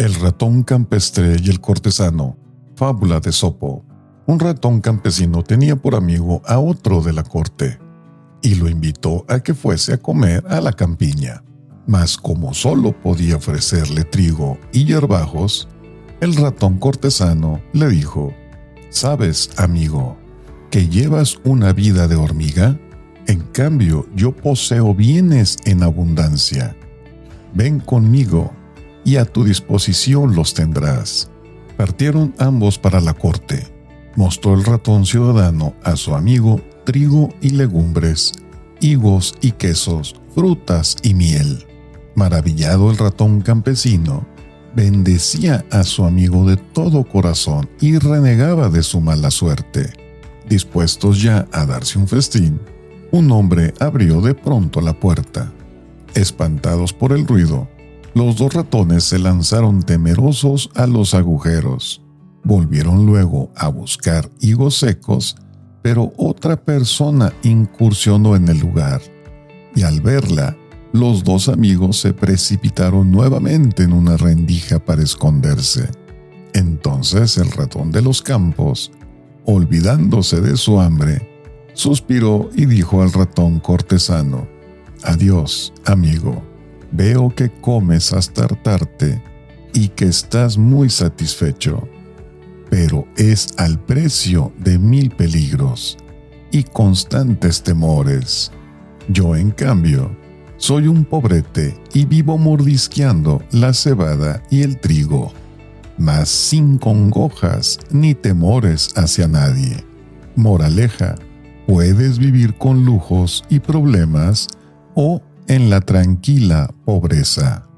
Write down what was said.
El ratón campestre y el cortesano. Fábula de Sopo. Un ratón campesino tenía por amigo a otro de la corte y lo invitó a que fuese a comer a la campiña. Mas como solo podía ofrecerle trigo y hierbajos, el ratón cortesano le dijo, ¿Sabes, amigo, que llevas una vida de hormiga? En cambio, yo poseo bienes en abundancia. Ven conmigo y a tu disposición los tendrás. Partieron ambos para la corte. Mostró el ratón ciudadano a su amigo trigo y legumbres, higos y quesos, frutas y miel. Maravillado el ratón campesino, bendecía a su amigo de todo corazón y renegaba de su mala suerte. Dispuestos ya a darse un festín, un hombre abrió de pronto la puerta. Espantados por el ruido, los dos ratones se lanzaron temerosos a los agujeros. Volvieron luego a buscar higos secos, pero otra persona incursionó en el lugar, y al verla, los dos amigos se precipitaron nuevamente en una rendija para esconderse. Entonces el ratón de los campos, olvidándose de su hambre, suspiró y dijo al ratón cortesano, Adiós, amigo Veo que comes hasta hartarte y que estás muy satisfecho, pero es al precio de mil peligros y constantes temores. Yo, en cambio, soy un pobrete y vivo mordisqueando la cebada y el trigo, mas sin congojas ni temores hacia nadie. Moraleja, puedes vivir con lujos y problemas o en la tranquila pobreza.